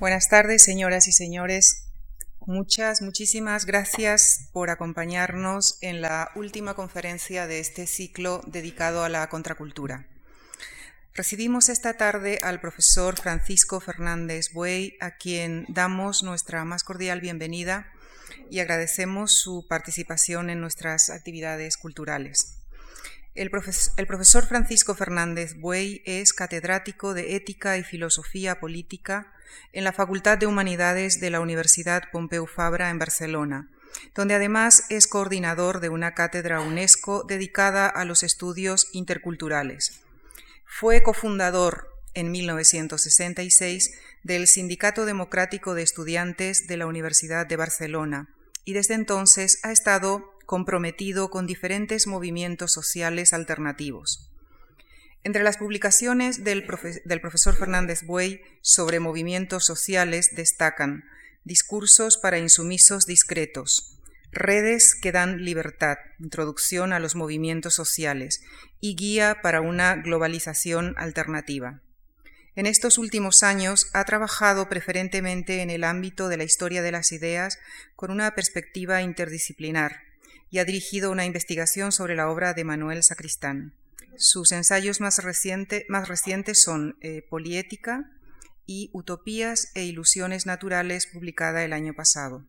Buenas tardes, señoras y señores. Muchas, muchísimas gracias por acompañarnos en la última conferencia de este ciclo dedicado a la contracultura. Recibimos esta tarde al profesor Francisco Fernández Buey, a quien damos nuestra más cordial bienvenida y agradecemos su participación en nuestras actividades culturales. El, profesor Francisco Fernández Buey es catedrático de Ética y Filosofía Política en la Facultad de Humanidades de la Universidad Pompeu Fabra en Barcelona, donde además es coordinador de una cátedra UNESCO dedicada a los estudios interculturales. Fue cofundador en 1966 del Sindicato Democrático de Estudiantes de la Universidad de Barcelona y desde entonces ha estado comprometido con diferentes movimientos sociales alternativos. Entre las publicaciones del, profesor Fernández Buey sobre movimientos sociales destacan Discursos para insumisos discretos, Redes que dan libertad, Introducción a los movimientos sociales y Guía para una globalización alternativa. En estos últimos años ha trabajado preferentemente en el ámbito de la historia de las ideas con una perspectiva interdisciplinar, y ha dirigido una investigación sobre la obra de Manuel Sacristán. Sus ensayos más, recientes son eh, Poliética y Utopías e Ilusiones Naturales, publicada el año pasado.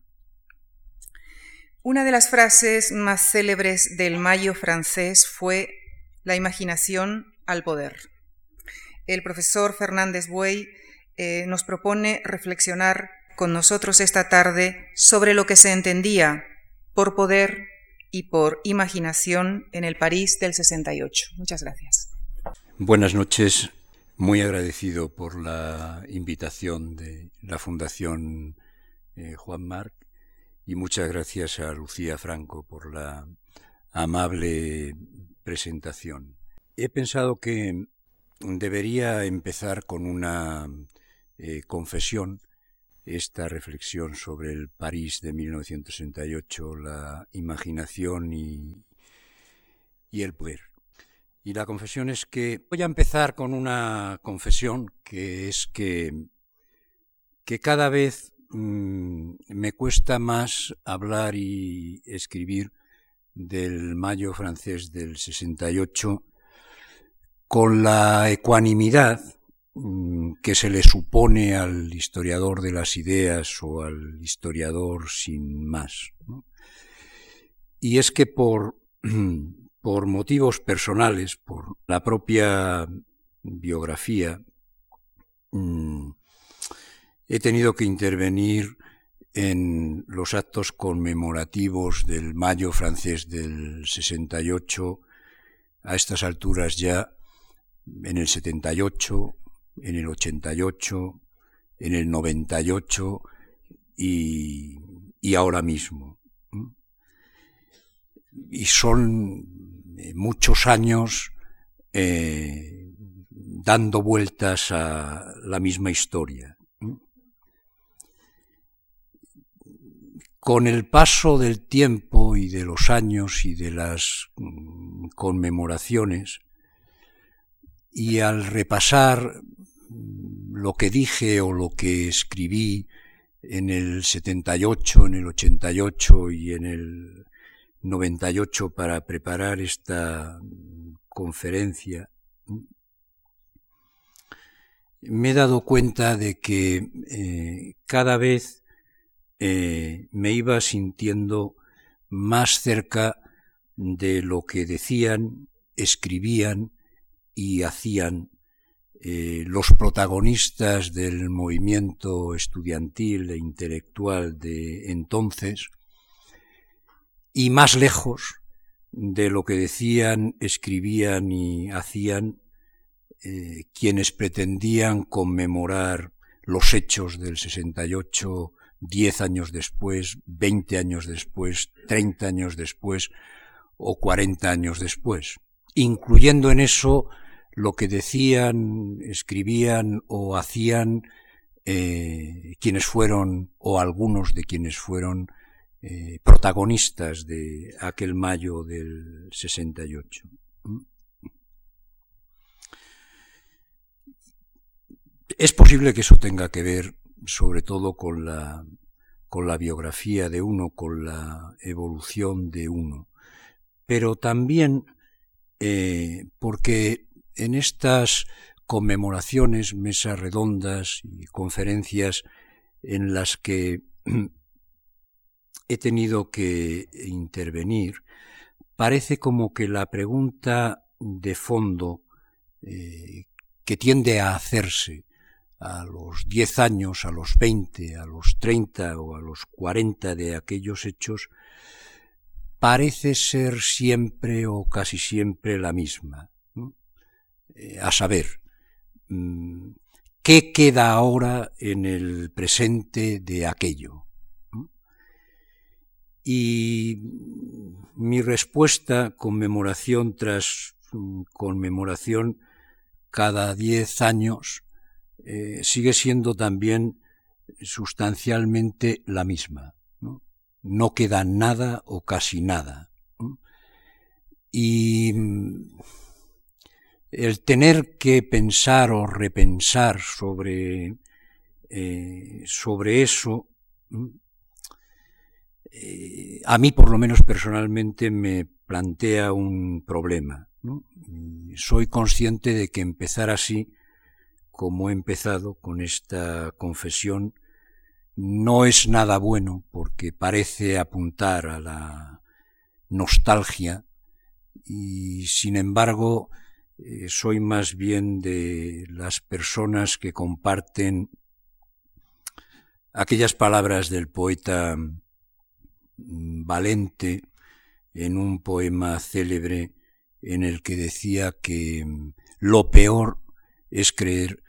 Una de las frases más célebres del Mayo francés fue la imaginación al poder. El profesor Fernández Buey eh, nos propone reflexionar con nosotros esta tarde sobre lo que se entendía por poder y por imaginación en el París del 68. Muchas gracias. Buenas noches. Muy agradecido por la invitación de la Fundación eh, Juan Marc y muchas gracias a Lucía Franco por la amable presentación. He pensado que debería empezar con una eh, confesión esta reflexión sobre el París de 1968, la imaginación y, el poder. Y la confesión es que voy a empezar con una confesión que es que, que cada vez mm, me cuesta más hablar y escribir del mayo francés del 68 con la ecuanimidad que se le supone al historiador de las ideas o al historiador sin más. Y es que por, por motivos personales, por la propia biografía, mm, he tenido que intervenir en los actos conmemorativos del Mayo francés del 68, a estas alturas ya en el 78, en el 88, en el 98 y, y ahora mismo. Y son eh, muchos años eh, dando vueltas a la misma historia. Con el paso del tiempo y de los años y de las mm, conmemoraciones, y al repasar lo que dije o lo que escribí en el 78, en el 88 y en el 98 para preparar esta conferencia, me he dado cuenta de que eh, cada vez eh, me iba sintiendo más cerca de lo que decían, escribían y hacían eh, los protagonistas del movimiento estudiantil e intelectual de entonces y más lejos de lo que decían, escribían y hacían eh, quienes pretendían conmemorar los hechos del 68 diez años después, veinte años después, treinta años después o cuarenta años después, incluyendo en eso lo que decían, escribían o hacían eh, quienes fueron, o algunos de quienes fueron eh, protagonistas de aquel mayo del 68. Es posible que eso tenga que ver sobre todo con la, con la biografía de uno, con la evolución de uno, pero también eh, porque en estas conmemoraciones, mesas redondas y conferencias en las que he tenido que intervenir, parece como que la pregunta de fondo eh, que tiende a hacerse a los diez años, a los veinte, a los treinta o a los cuarenta de aquellos hechos, parece ser siempre o casi siempre la misma. Eh, a saber, mm, ¿qué queda ahora en el presente de aquello? Y mi respuesta, conmemoración tras mm, conmemoración, cada diez años, eh, sigue siendo también sustancialmente la misma. ¿no? queda nada o casi nada. Y mm, el tener que pensar o repensar sobre, eh, sobre eso, eh, a mí por lo menos personalmente me plantea un problema. Soy consciente de que empezar así como he empezado con esta confesión, no es nada bueno porque parece apuntar a la nostalgia y sin embargo eh, soy más bien de las personas que comparten aquellas palabras del poeta mm, Valente en un poema célebre en el que decía que mm, lo peor es creer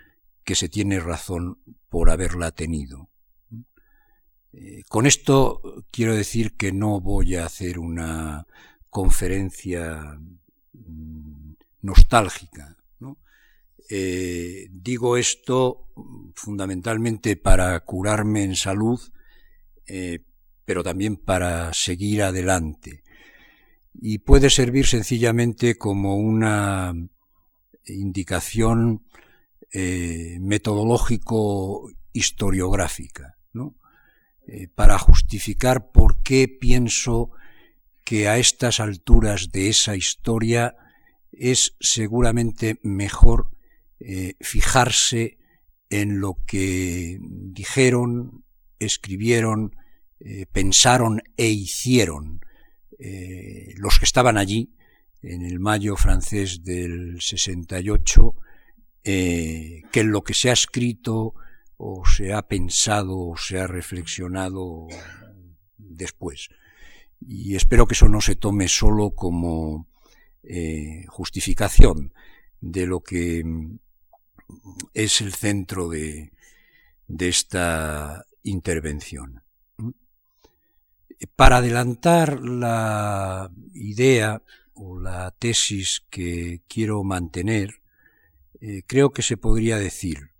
que se tiene razón por haberla tenido. Eh, con esto quiero decir que no voy a hacer una conferencia nostálgica. Eh, digo esto fundamentalmente para curarme en salud, eh, pero también para seguir adelante. Y puede servir sencillamente como una indicación eh, metodológico historiográfica, ¿no? Eh, para justificar por qué pienso que a estas alturas de esa historia es seguramente mejor eh, fijarse en lo que dijeron, escribieron, pensaron e hicieron los que estaban allí en el mayo francés del 68 eh, que lo que se ha escrito o se ha pensado o se ha reflexionado después. Y espero que eso no se tome solo como eh, justificación de lo que mm, es el centro de, de esta intervención. Para adelantar la idea o la tesis que quiero mantener, eh, creo que se podría decir,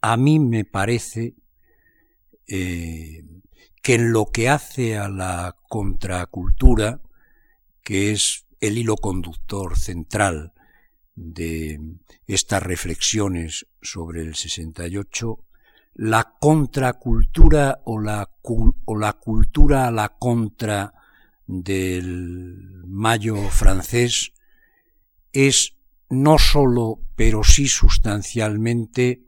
a mí me parece eh, que en lo que hace a la contracultura, que es el hilo conductor central de estas reflexiones sobre el 68, la contracultura o la, cultura a la contra del mayo francés es no solo, pero sí sustancialmente,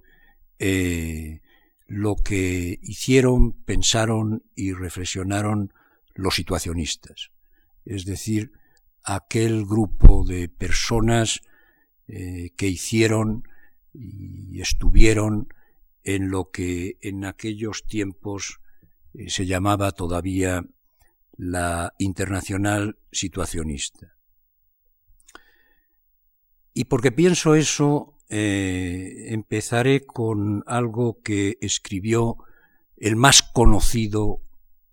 eh, lo que hicieron, pensaron y reflexionaron los situacionistas, es decir, aquel grupo de personas eh, que hicieron y estuvieron en lo que en aquellos tiempos eh, se llamaba todavía la internacional situacionista. Y porque pienso eso, eh, empezaré con algo que escribió el más conocido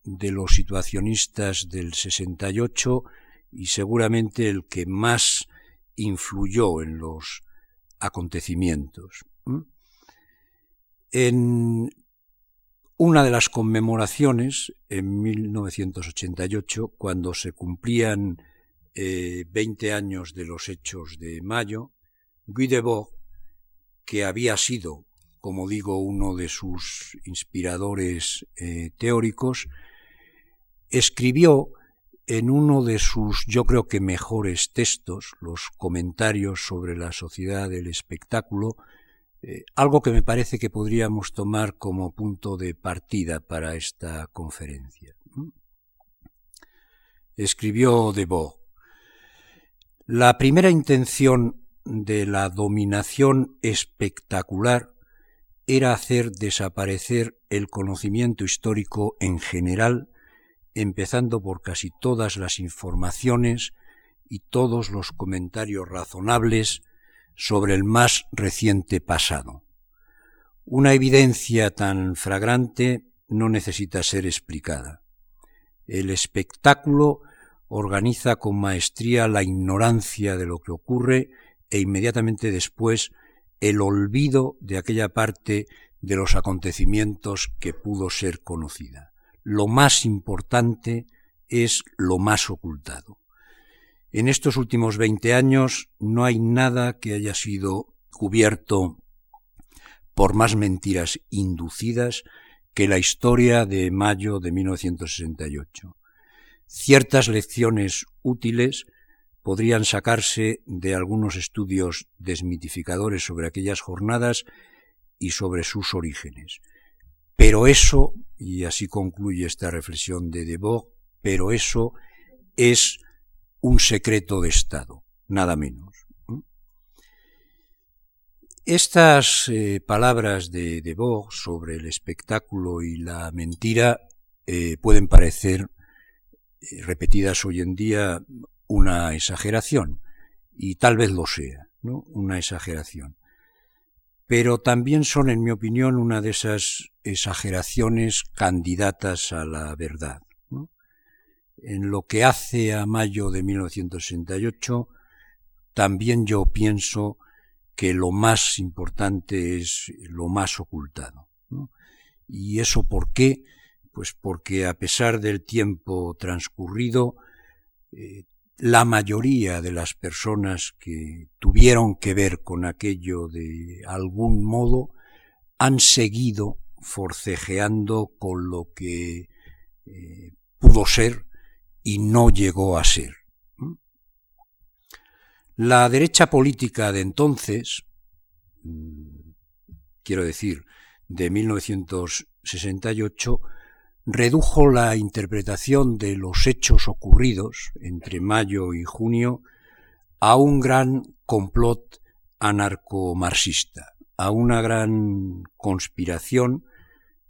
de los situacionistas del 68 y seguramente el que más influyó en los acontecimientos. En una de las conmemoraciones, en 1988, cuando se cumplían eh, veinte años de los hechos de mayo, Guy Debord, que había sido como digo, uno de sus inspiradores eh, teóricos, escribió en uno de sus, yo creo que mejores textos, los comentarios sobre la sociedad del espectáculo, eh, algo que me parece que podríamos tomar como punto de partida para esta conferencia. Escribió Debord, la primera intención de la dominación espectacular era hacer desaparecer el conocimiento histórico en general empezando por casi todas las informaciones y todos los comentarios razonables sobre el más reciente pasado. Una evidencia tan fragrante no necesita ser explicada. El espectáculo organiza con maestría la ignorancia de lo que ocurre e inmediatamente después el olvido de aquella parte de los acontecimientos que pudo ser conocida lo más importante es lo más ocultado. En estos últimos veinte años no hay nada que haya sido cubierto por más mentiras inducidas que la historia de mayo de 1968. Ciertas lecciones útiles podrían sacarse de algunos estudios desmitificadores sobre aquellas jornadas y sobre sus orígenes. Pero eso, y así concluye esta reflexión de Debord, pero eso es un secreto de Estado, nada menos. Estas eh, palabras de Debord sobre el espectáculo y la mentira eh, pueden parecer eh, repetidas hoy en día una exageración, y tal vez lo sea, ¿no? una exageración pero también son, en mi opinión, una de esas exageraciones candidatas a la verdad. En lo que hace a mayo de 1968, también yo pienso que lo más importante es lo más ocultado. ¿Y eso por qué? Pues porque a pesar del tiempo transcurrido, eh, la mayoría de las personas que tuvieron que ver con aquello de algún modo han seguido forcejeando con lo que eh, pudo ser y no llegó a ser. La derecha política de entonces, mm, quiero decir, de 1968, redujo la interpretación de los hechos ocurridos entre mayo y junio a un gran complot anarcomarxista, a una gran conspiración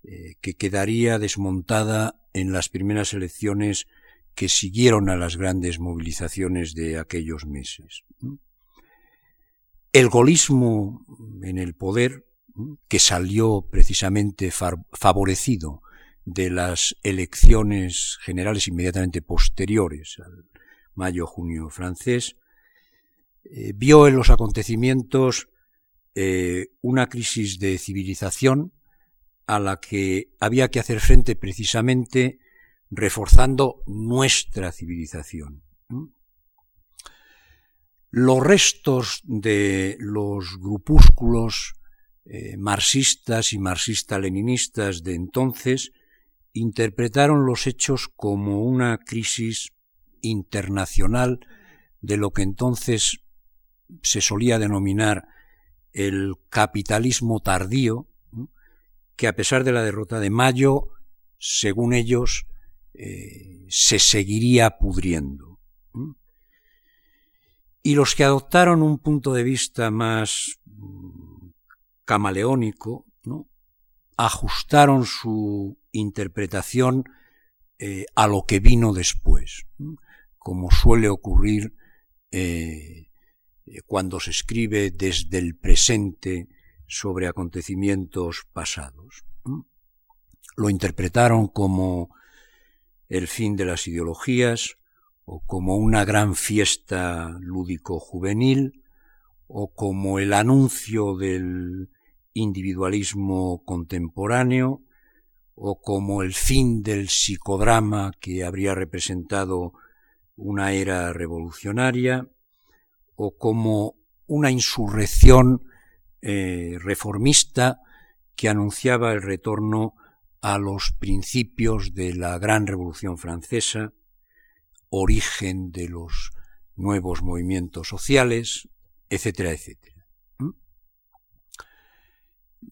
eh, que quedaría desmontada en las primeras elecciones que siguieron a las grandes movilizaciones de aquellos meses. El golismo en el poder, que salió precisamente favorecido de las elecciones generales inmediatamente posteriores al mayo-junio francés, eh, vio en los acontecimientos eh, una crisis de civilización a la que había que hacer frente precisamente reforzando nuestra civilización. Los restos de los grupúsculos eh, marxistas y marxista-leninistas de entonces interpretaron los hechos como una crisis internacional de lo que entonces se solía denominar el capitalismo tardío, que a pesar de la derrota de Mayo, según ellos, eh, se seguiría pudriendo. Y los que adoptaron un punto de vista más mm, camaleónico, ajustaron su interpretación eh, a lo que vino después, como suele ocurrir eh, eh, cuando se escribe desde el presente sobre acontecimientos pasados. Lo interpretaron como el fin de las ideologías, o como una gran fiesta lúdico-juvenil, o como el anuncio del individualismo contemporáneo, o como el fin del psicodrama que habría representado una era revolucionaria, o como una insurrección eh, reformista que anunciaba el retorno a los principios de la gran revolución francesa, origen de los nuevos movimientos sociales, etcétera, etcétera.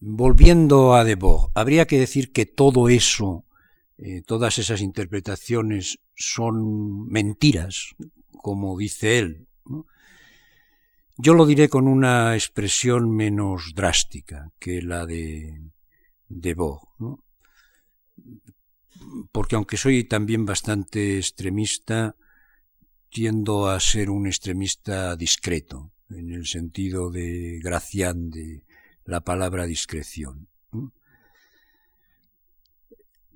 Volviendo a Debord, habría que decir que todo eso, eh, todas esas interpretaciones son mentiras, como dice él. Yo lo diré con una expresión menos drástica que la de Debord, porque aunque soy también bastante extremista, tiendo a ser un extremista discreto, en el sentido de Gracián de la palabra discreción.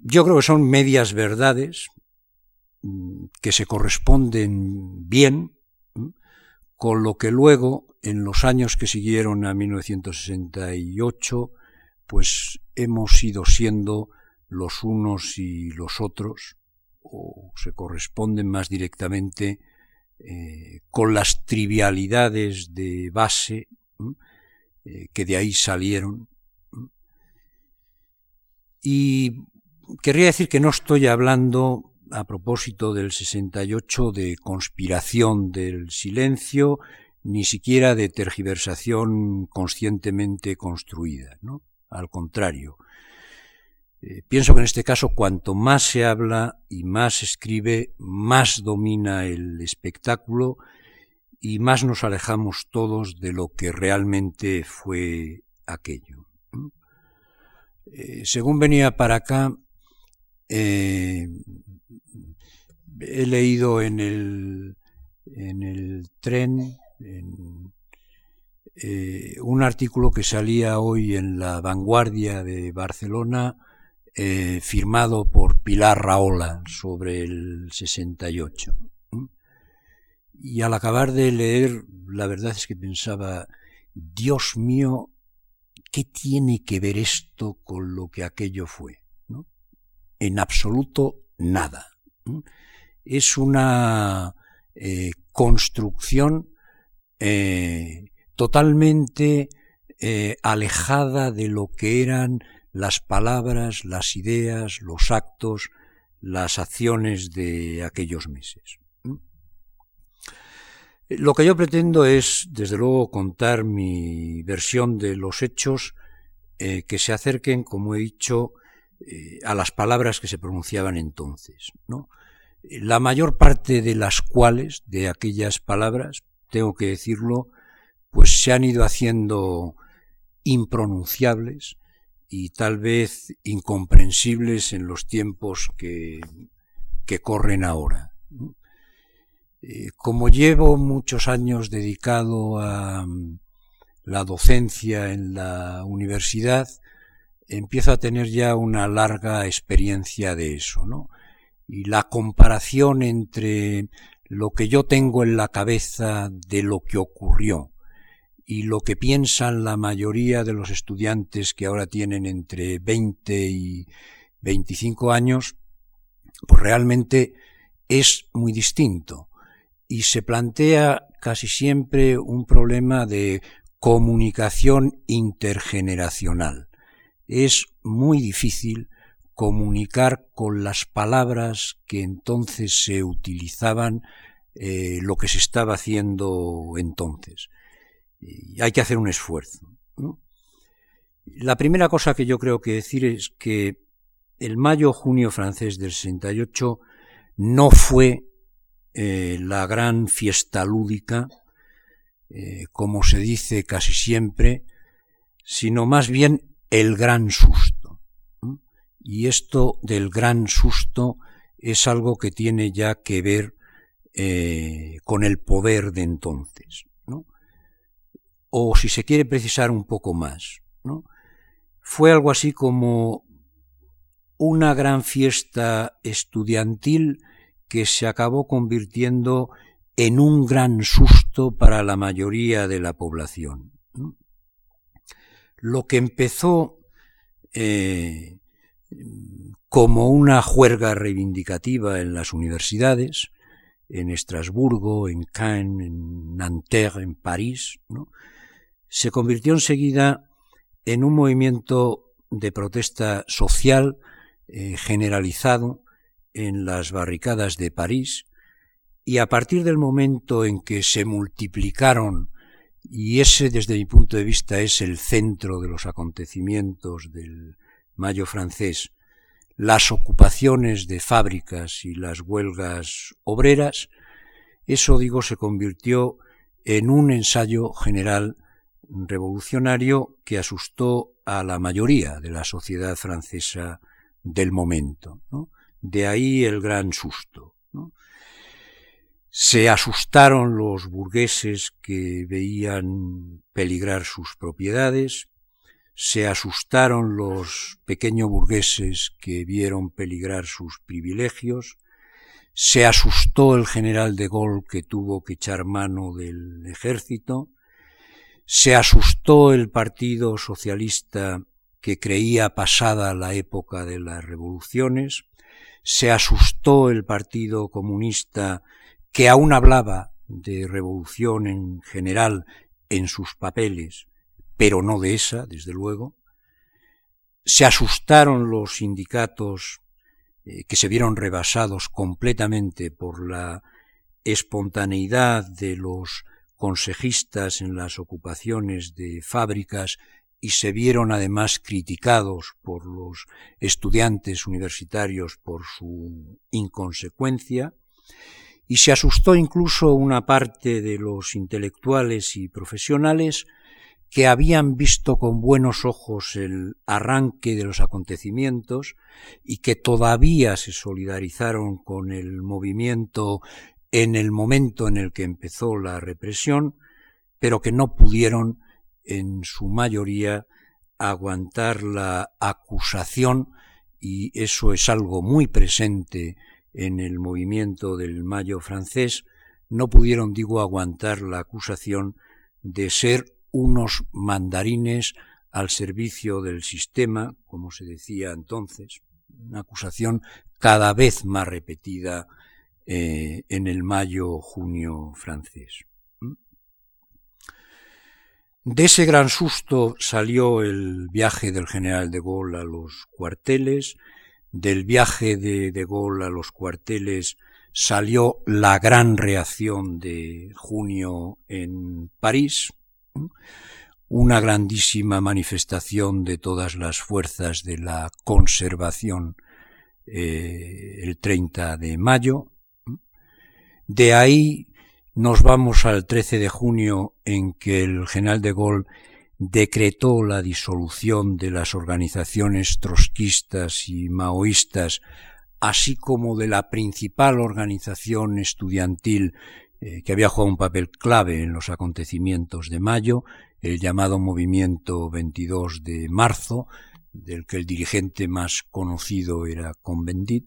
Yo creo que son medias verdades mm, que se corresponden bien con lo que luego, en los años que siguieron a 1968, pues hemos ido siendo los unos y los otros, o se corresponden más directamente eh, con las trivialidades de base eh, que de ahí salieron. Y querría decir que no estoy hablando a propósito del 68 de conspiración del silencio, ni siquiera de tergiversación conscientemente construida, ¿no? Al contrario, eh, pienso que en este caso cuanto más se habla y más se escribe, más domina el espectáculo y más nos alejamos todos de lo que realmente fue aquello. Eh, según venía para acá, eh, he leído en el, en el tren un artículo que salía hoy en la vanguardia de Barcelona eh, firmado por Pilar Raola sobre el 68. Y al acabar de leer, la verdad es que pensaba, Dios mío, ¿qué tiene que ver esto con lo que aquello fue? En absoluto nada. Es una eh, construcción eh, totalmente alejada de lo que eran las palabras, las ideas, los actos, las acciones de aquellos meses. Lo que yo pretendo es, desde luego, contar mi versión de los hechos eh, que se acerquen, como he dicho, eh, a las palabras que se pronunciaban entonces. La mayor parte de las cuales, de aquellas palabras, tengo que decirlo, pues se han ido haciendo impronunciables, y tal vez incomprensibles en los tiempos que, que corren ahora. Eh, como llevo muchos años dedicado a mm, la docencia en la universidad, empiezo a tener ya una larga experiencia de eso, ¿no? Y la comparación entre lo que yo tengo en la cabeza de lo que ocurrió y lo que piensan la mayoría de los estudiantes que ahora tienen entre 20 y 25 años, pues realmente es muy distinto y se plantea casi siempre un problema de comunicación intergeneracional. Es muy difícil comunicar con las palabras que entonces se utilizaban eh, lo que se estaba haciendo entonces y hay que hacer un esfuerzo. La primera cosa que yo creo que decir es que el mayo-junio francés del 68 no fue eh, la gran fiesta lúdica, eh, como se dice casi siempre, sino más bien el gran susto. Y esto del gran susto es algo que tiene ya que ver eh, con el poder de entonces o si se quiere precisar un poco más, ¿no? fue algo así como una gran fiesta estudiantil que se acabó convirtiendo en un gran susto para la mayoría de la población. Lo que empezó eh, como una juerga reivindicativa en las universidades, en Estrasburgo, en Caen, en Nanterre, en París, se convirtió enseguida en un movimiento de protesta social eh, generalizado en las barricadas de París y a partir del momento en que se multiplicaron y ese desde mi punto de vista es el centro de los acontecimientos del Mayo francés, las ocupaciones de fábricas y las huelgas obreras, eso digo se convirtió en un ensayo general revolucionario que asustó a la mayoría de la sociedad francesa del momento. De ahí el gran susto. Se asustaron los burgueses que veían peligrar sus propiedades, se asustaron los pequeños burgueses que vieron peligrar sus privilegios, se asustó el general de Gaulle que tuvo que echar mano del ejército, se asustó el Partido Socialista que creía pasada la época de las revoluciones, se asustó el Partido Comunista que aún hablaba de revolución en general en sus papeles, pero no de esa, desde luego, se asustaron los sindicatos eh, que se vieron rebasados completamente por la espontaneidad de los consejistas en las ocupaciones de fábricas y se vieron además criticados por los estudiantes universitarios por su inconsecuencia, y se asustó incluso una parte de los intelectuales y profesionales que habían visto con buenos ojos el arranque de los acontecimientos y que todavía se solidarizaron con el movimiento en el momento en el que empezó la represión, pero que no pudieron, en su mayoría, aguantar la acusación, y eso es algo muy presente en el movimiento del Mayo francés, no pudieron, digo, aguantar la acusación de ser unos mandarines al servicio del sistema, como se decía entonces, una acusación cada vez más repetida eh, en el mayo-junio francés. De ese gran susto salió el viaje del general de Gaulle a los cuarteles, del viaje de de Gaulle a los cuarteles salió la gran reacción de junio en París, una grandísima manifestación de todas las fuerzas de la conservación eh, el 30 de mayo, de ahí nos vamos al 13 de junio en que el general de Gaulle decretó la disolución de las organizaciones trotskistas y maoístas, así como de la principal organización estudiantil eh, que había jugado un papel clave en los acontecimientos de mayo, el llamado Movimiento 22 de marzo, del que el dirigente más conocido era Convendit,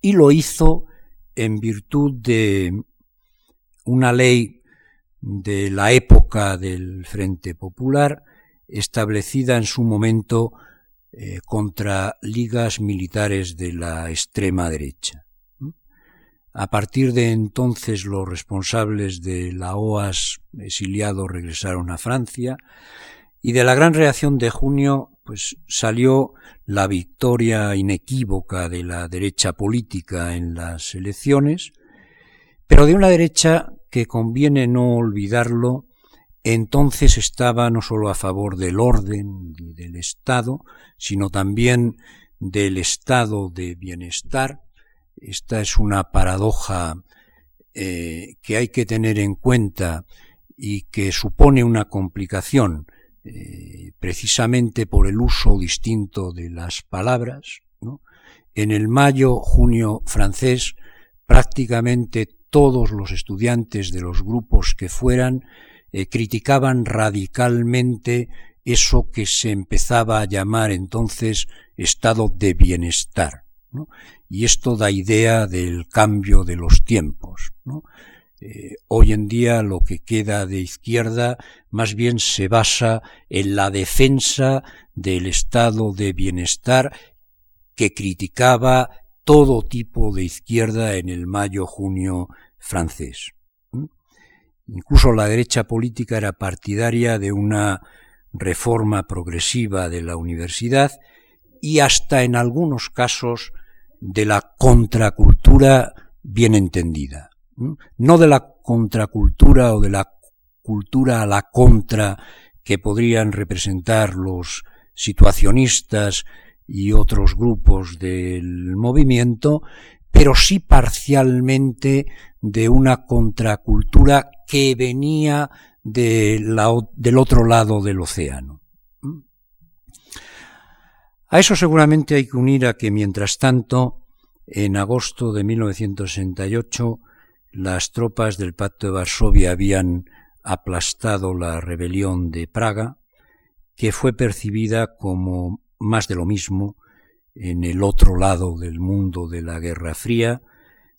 y lo hizo en virtud de una ley de la época del Frente Popular, establecida en su momento eh, contra ligas militares de la extrema derecha. A partir de entonces los responsables de la OAS exiliados regresaron a Francia y de la gran reacción de junio pues salió la victoria inequívoca de la derecha política en las elecciones, pero de una derecha que conviene no olvidarlo, entonces estaba no sólo a favor del orden y del Estado, sino también del estado de bienestar. Esta es una paradoja eh, que hay que tener en cuenta y que supone una complicación eh, precisamente por el uso distinto de las palabras. En el mayo-junio francés, prácticamente todos los estudiantes de los grupos que fueran eh, criticaban radicalmente eso que se empezaba a llamar entonces estado de bienestar. Y esto da idea del cambio de los tiempos. Eh, hoy en día lo que queda de izquierda más bien se basa en la defensa del estado de bienestar que criticaba todo tipo de izquierda en el mayo-junio francés. Incluso la derecha política era partidaria de una reforma progresiva de la universidad y hasta en algunos casos de la contracultura bien entendida. No de la contracultura o de la cultura a la contra que podrían representar los situacionistas y otros grupos del movimiento, pero sí parcialmente de una contracultura que venía del otro lado del océano. A eso seguramente hay que unir a que mientras tanto, en agosto de 1968, las tropas del Pacto de Varsovia habían aplastado la rebelión de Praga, que fue percibida como más de lo mismo en el otro lado del mundo de la Guerra Fría,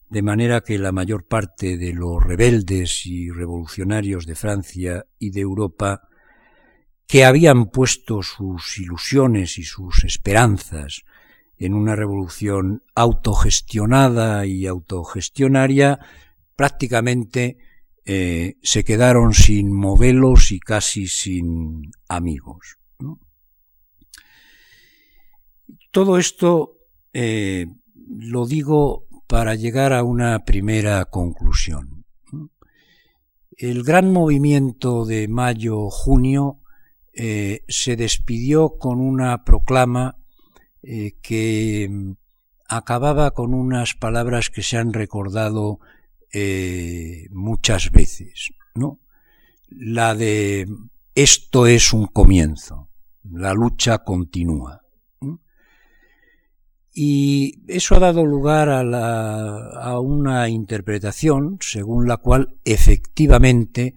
de manera que la mayor parte de los rebeldes y revolucionarios de Francia y de Europa que habían puesto sus ilusiones y sus esperanzas en una revolución autogestionada y autogestionaria, prácticamente eh, se quedaron sin modelos y casi sin amigos. Todo esto eh, lo digo para llegar a una primera conclusión. El gran movimiento de mayo-junio eh, se despidió con una proclama eh, que mm, acababa con unas palabras que se han recordado eh, muchas veces, ¿no? La de esto es un comienzo, la lucha continúa. Y eso ha dado lugar a, a una interpretación según la cual efectivamente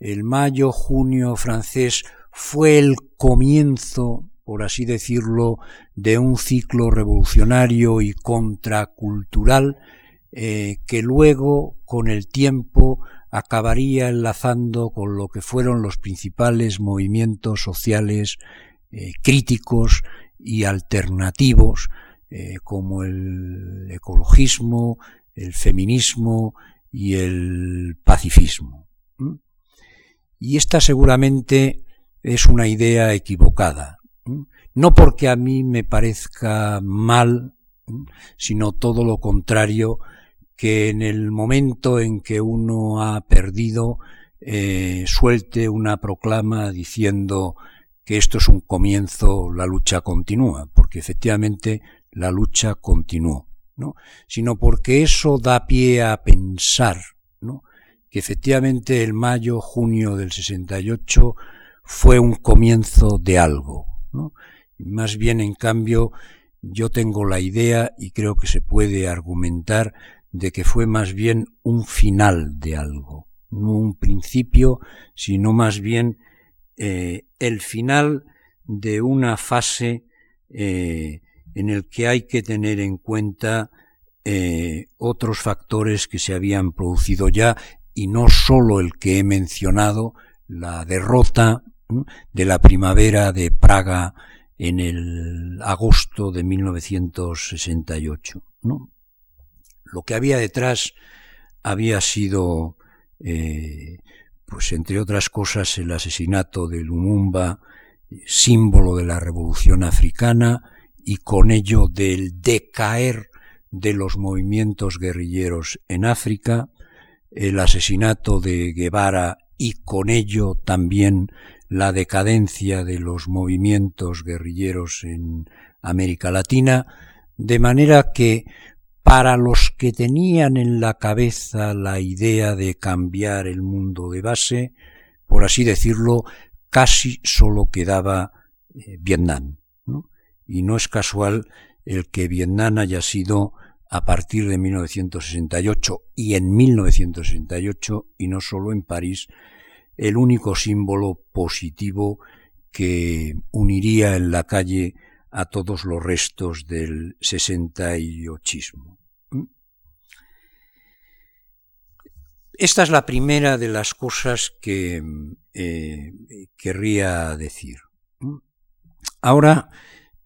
el mayo-junio francés fue el comienzo, por así decirlo, de un ciclo revolucionario y contracultural eh, que luego, con el tiempo, acabaría enlazando con lo que fueron los principales movimientos sociales eh, críticos y alternativos eh, como el ecologismo, el feminismo y el pacifismo. Y esta seguramente es una idea equivocada. No porque a mí me parezca mal, sino todo lo contrario, que en el momento en que uno ha perdido, eh, suelte una proclama diciendo que esto es un comienzo, la lucha continúa, porque efectivamente la lucha continuó, ¿no? sino porque eso da pie a pensar, ¿no? que efectivamente el mayo, junio del 68 fue un comienzo de algo, ¿no? Más bien, en cambio, yo tengo la idea, y creo que se puede argumentar, de que fue más bien un final de algo, no un principio, sino más bien eh, el final de una fase eh, en el que hay que tener en cuenta eh, otros factores que se habían producido ya y no sólo el que he mencionado, la derrota de la primavera de Praga en el agosto de 1968. ¿no? Lo que había detrás había sido, eh, pues entre otras cosas, el asesinato de Lumumba, símbolo de la revolución africana, y con ello del decaer de los movimientos guerrilleros en África, el asesinato de Guevara y con ello también la decadencia de los movimientos guerrilleros en América Latina, de manera que para los que tenían en la cabeza la idea de cambiar el mundo de base, por así decirlo, casi solo quedaba eh, Vietnam. Y no es casual el que Vietnam haya sido a partir de 1968 y en 1968, y no solo en París, el único símbolo positivo que uniría en la calle a todos los restos del 68. ¿Mm? Esta es la primera de las cosas que eh, querría decir. Ahora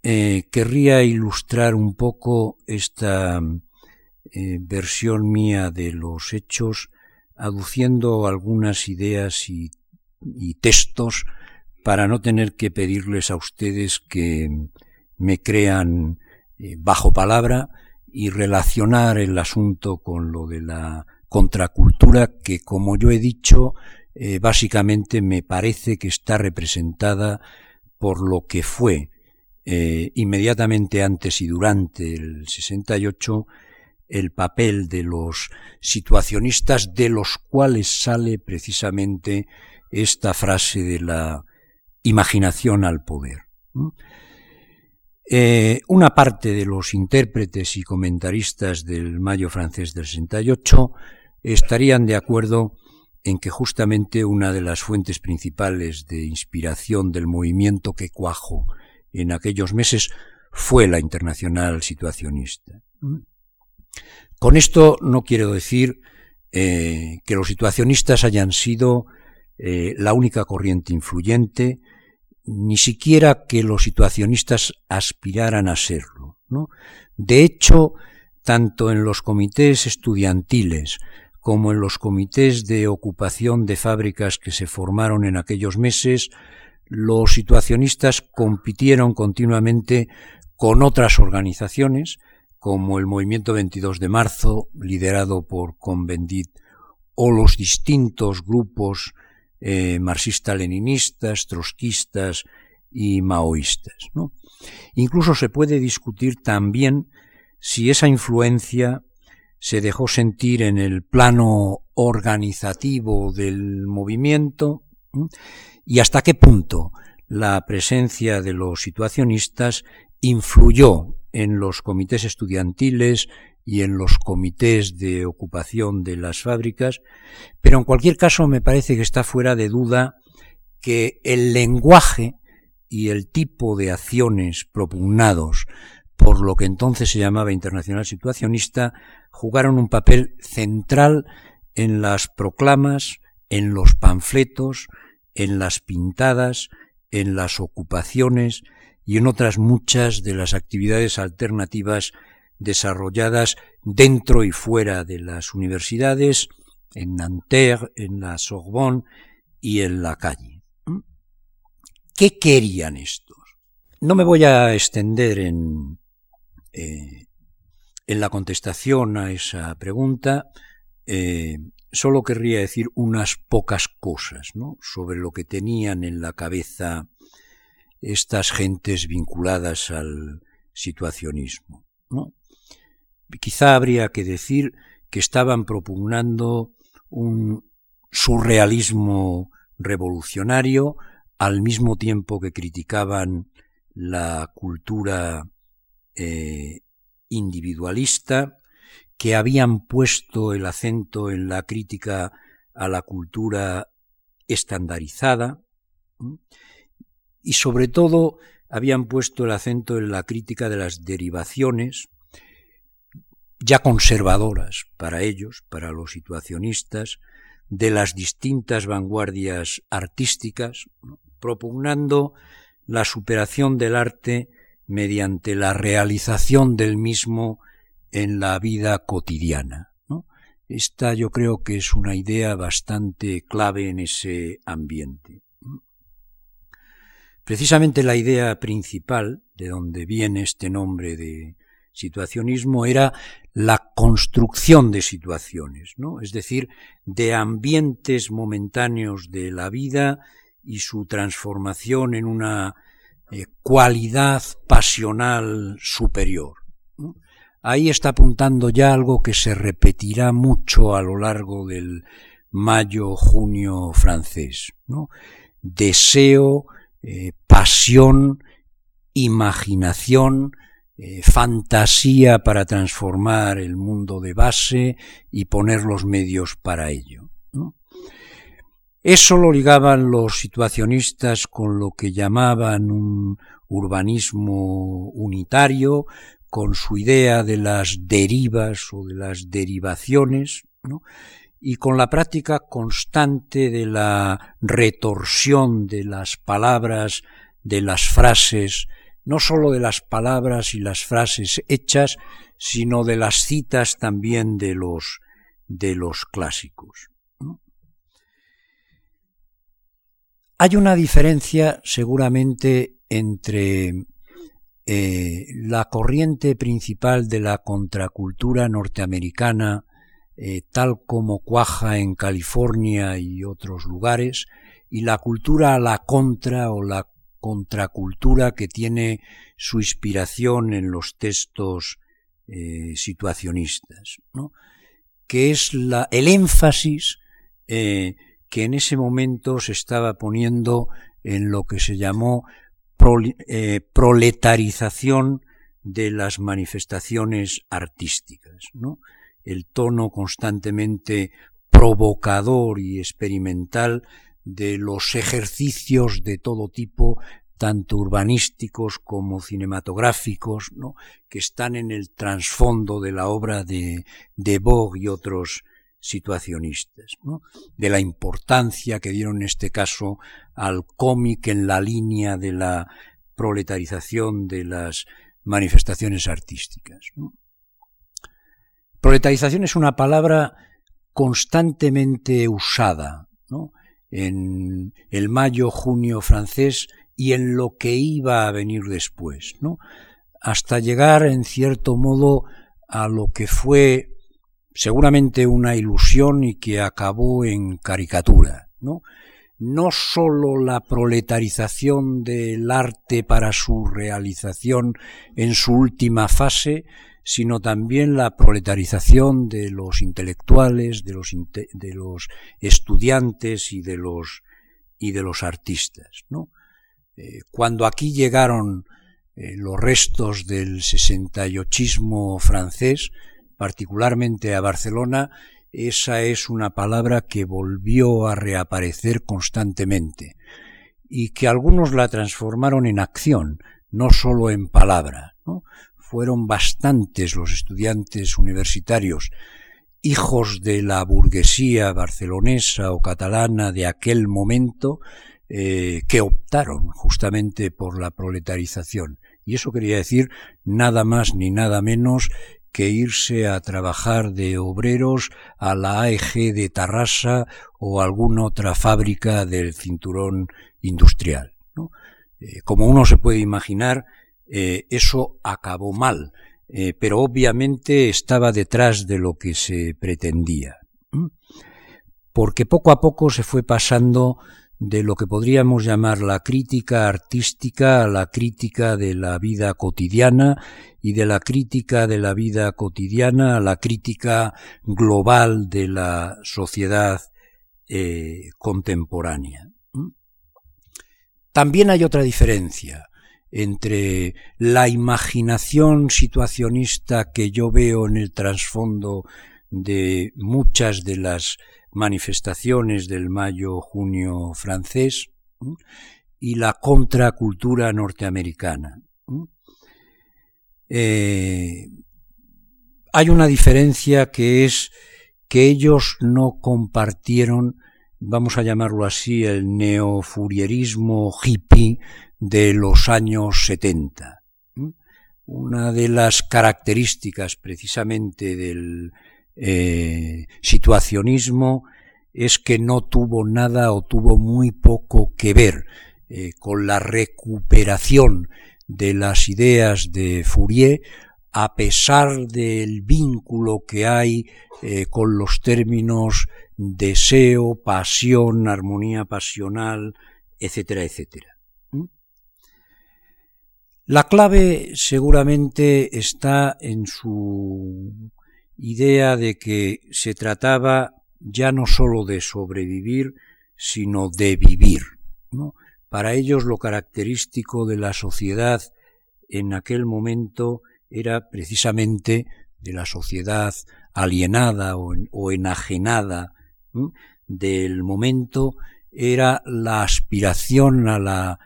eh, querría ilustrar un poco esta eh, versión mía de los hechos aduciendo algunas ideas y, textos para no tener que pedirles a ustedes que me crean eh, bajo palabra y relacionar el asunto con lo de la contracultura que, como yo he dicho, básicamente me parece que está representada por lo que fue eh, inmediatamente antes y durante el 68 el papel de los situacionistas de los cuales sale precisamente esta frase de la imaginación al poder. Eh, una parte de los intérpretes y comentaristas del Mayo francés del 68 estarían de acuerdo en que justamente una de las fuentes principales de inspiración del movimiento que cuajo en aquellos meses fue la internacional situacionista. Con esto no quiero decir eh, que los situacionistas hayan sido eh, la única corriente influyente, ni siquiera que los situacionistas aspiraran a serlo. De hecho, tanto en los comités estudiantiles como en los comités de ocupación de fábricas que se formaron en aquellos meses, los situacionistas compitieron continuamente con otras organizaciones, como el Movimiento 22 de Marzo, liderado por Convendit, o los distintos grupos eh, marxista-leninistas, trotskistas y maoístas. Incluso se puede discutir también si esa influencia se dejó sentir en el plano organizativo del movimiento y hasta qué punto la presencia de los situacionistas influyó en los comités estudiantiles y en los comités de ocupación de las fábricas, pero en cualquier caso me parece que está fuera de duda que el lenguaje y el tipo de acciones propugnados por lo que entonces se llamaba Internacional Situacionista jugaron un papel central en las proclamas, en los panfletos, en las pintadas, en las ocupaciones y en otras muchas de las actividades alternativas desarrolladas dentro y fuera de las universidades, en Nanterre, en la Sorbonne y en la calle. ¿Mm? ¿Qué querían estos? No me voy a extender en, eh, en la contestación a esa pregunta, eh, solo querría decir unas pocas cosas sobre lo que tenían en la cabeza estas gentes vinculadas al situacionismo. Quizá habría que decir que estaban propugnando un surrealismo revolucionario al mismo tiempo que criticaban la cultura eh, individualista, que habían puesto el acento en la crítica a la cultura estandarizada y sobre todo habían puesto el acento en la crítica de las derivaciones ya conservadoras para ellos, para los situacionistas, de las distintas vanguardias artísticas, propugnando la superación del arte mediante la realización del mismo en la vida cotidiana. Esta yo creo que es una idea bastante clave en ese ambiente. Precisamente la idea principal de donde viene este nombre de situacionismo era la construcción de situaciones, ¿no? es decir, de ambientes momentáneos de la vida y su transformación en una eh, cualidad pasional superior. Ahí está apuntando ya algo que se repetirá mucho a lo largo del mayo-junio francés. Deseo, eh, pasión, imaginación, eh, fantasía para transformar el mundo de base y poner los medios para ello. Eso lo ligaban los situacionistas con lo que llamaban un urbanismo unitario, con su idea de las derivas o de las derivaciones, y con la práctica constante de la retorsión de las palabras, de las frases, no sólo de las palabras y las frases hechas, sino de las citas también de los, de los clásicos. Hay una diferencia seguramente entre eh, la corriente principal de la contracultura norteamericana, eh, tal como cuaja en California y otros lugares, y la cultura a la contra o la contracultura que tiene su inspiración en los textos eh, situacionistas, que es la, el énfasis que en ese momento se estaba poniendo en lo que se llamó eh, proletarización de las manifestaciones artísticas, ¿no? el tono constantemente provocador y experimental de los ejercicios de todo tipo, tanto urbanísticos como cinematográficos, ¿no? que están en el trasfondo de la obra de, de Vogue y otros situacionistas, de la importancia que dieron en este caso al cómic en la línea de la proletarización de las manifestaciones artísticas. Proletarización es una palabra constantemente usada en el mayo-junio francés y en lo que iba a venir después, hasta llegar en cierto modo a lo que fue seguramente una ilusión y que acabó en caricatura, ¿no? No sólo la proletarización del arte para su realización en su última fase, sino también la proletarización de los intelectuales, de los, de los estudiantes y de los, y de los artistas. ¿no? Eh, cuando aquí llegaron eh, los restos del 68 francés, particularmente a Barcelona, esa es una palabra que volvió a reaparecer constantemente y que algunos la transformaron en acción, no sólo en palabra. Fueron bastantes los estudiantes universitarios, hijos de la burguesía barcelonesa o catalana de aquel momento, eh, que optaron justamente por la proletarización. Y eso quería decir nada más ni nada menos que irse a trabajar de obreros a la AEG de Tarrasa o alguna otra fábrica del cinturón industrial. Eh, como uno se puede imaginar, eh, eso acabó mal, eh, pero obviamente estaba detrás de lo que se pretendía. Porque poco a poco se fue pasando de lo que podríamos llamar la crítica artística la crítica de la vida cotidiana y de la crítica de la vida cotidiana a la crítica global de la sociedad eh, contemporánea. También hay otra diferencia entre la imaginación situacionista que yo veo en el trasfondo de muchas de las manifestaciones del mayo-junio francés y la contracultura norteamericana. Eh, hay una diferencia que es que ellos no compartieron, vamos a llamarlo así, el neofurierismo hippie de los años 70. Una de las características precisamente del eh, situacionismo es que no tuvo nada o tuvo muy poco que ver eh, con la recuperación de las ideas de Fourier, a pesar del vínculo que hay eh, con los términos deseo, pasión, armonía pasional, etcétera, etcétera. La clave seguramente está en su idea de que se trataba ya no sólo de sobrevivir, sino de vivir. Para ellos lo característico de la sociedad en aquel momento era precisamente de la sociedad alienada o, enajenada del momento, era la aspiración a la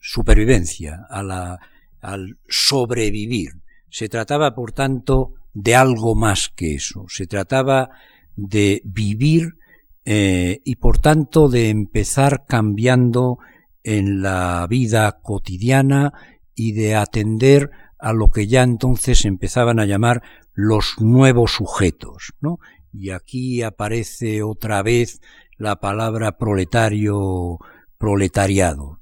supervivencia, a la, al sobrevivir. Se trataba, por tanto, de algo más que eso. Se trataba de vivir eh, y por tanto de empezar cambiando en la vida cotidiana y de atender a lo que ya entonces empezaban a llamar los nuevos sujetos, ¿no? Y aquí aparece otra vez la palabra proletario, proletariado.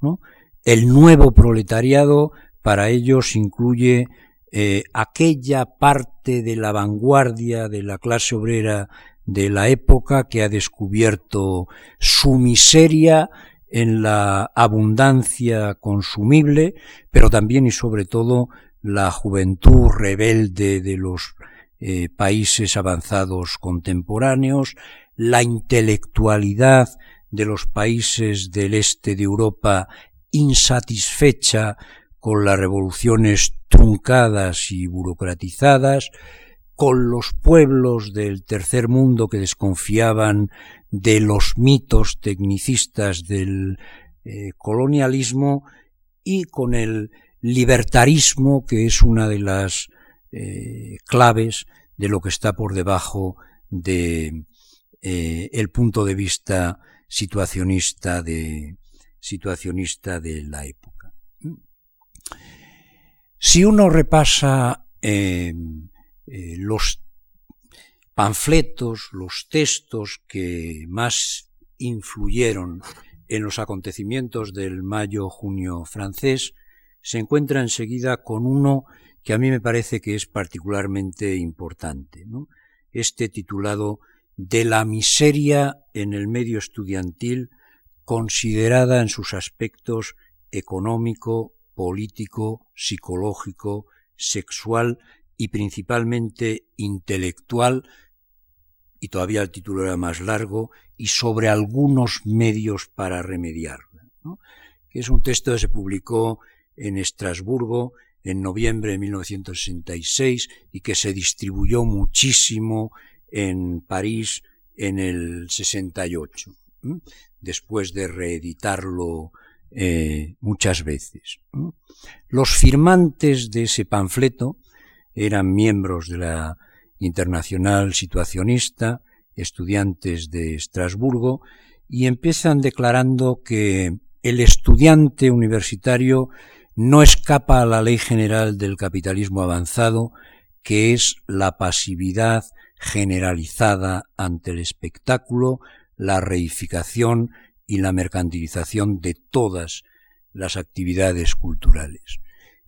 El nuevo proletariado para ellos incluye eh, aquella parte de la vanguardia de la clase obrera de la época que ha descubierto su miseria en la abundancia consumible, pero también y sobre todo la juventud rebelde de los eh, países avanzados contemporáneos, la intelectualidad de los países del este de Europa insatisfecha con las revoluciones truncadas y burocratizadas, con los pueblos del tercer mundo que desconfiaban de los mitos tecnicistas del eh, colonialismo y con el libertarismo que es una de las eh, claves de lo que está por debajo de eh, el punto de vista situacionista de situacionista de la época. Si uno repasa eh, los panfletos, los textos que más influyeron en los acontecimientos del mayo-junio francés, se encuentra enseguida con uno que a mí me parece que es particularmente importante, este titulado De la miseria en el medio estudiantil considerada en sus aspectos económico, político, psicológico, sexual y principalmente intelectual, y todavía el título era más largo, y sobre algunos medios para remediarla. es un texto que se publicó en Estrasburgo en noviembre de 1966 y que se distribuyó muchísimo en París en el 68, después de reeditarlo eh, muchas veces. Los firmantes de ese panfleto eran miembros de la Internacional Situacionista, estudiantes de Estrasburgo, y empiezan declarando que el estudiante universitario no escapa a la ley general del capitalismo avanzado, que es la pasividad generalizada ante el espectáculo, la reificación y la mercantilización de todas las actividades culturales.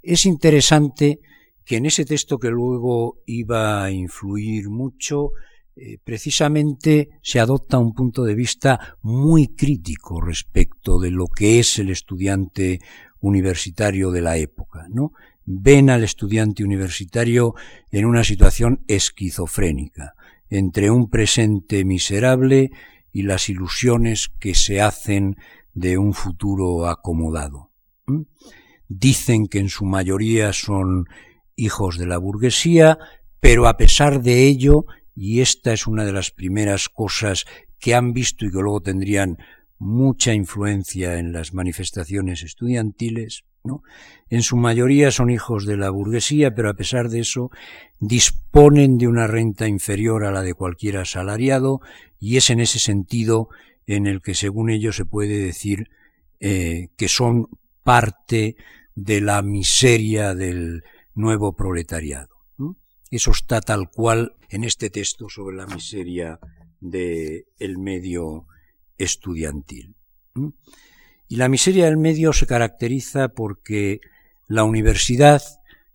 Es interesante que en ese texto que luego iba a influir mucho, eh, precisamente se adopta un punto de vista muy crítico respecto de lo que es el estudiante universitario de la época, ¿no? Ven al estudiante universitario en una situación esquizofrénica, entre un presente miserable y las ilusiones que se hacen de un futuro acomodado. Dicen que en su mayoría son hijos de la burguesía, pero a pesar de ello, y esta es una de las primeras cosas que han visto y que luego tendrían mucha influencia en las manifestaciones estudiantiles, En su mayoría son hijos de la burguesía, pero a pesar de eso disponen de una renta inferior a la de cualquier asalariado y es en ese sentido en el que, según ellos, se puede decir eh, que son parte de la miseria del, nuevo proletariado. Eso está tal cual en este texto sobre la miseria del el medio estudiantil. Y la miseria del medio se caracteriza porque la universidad,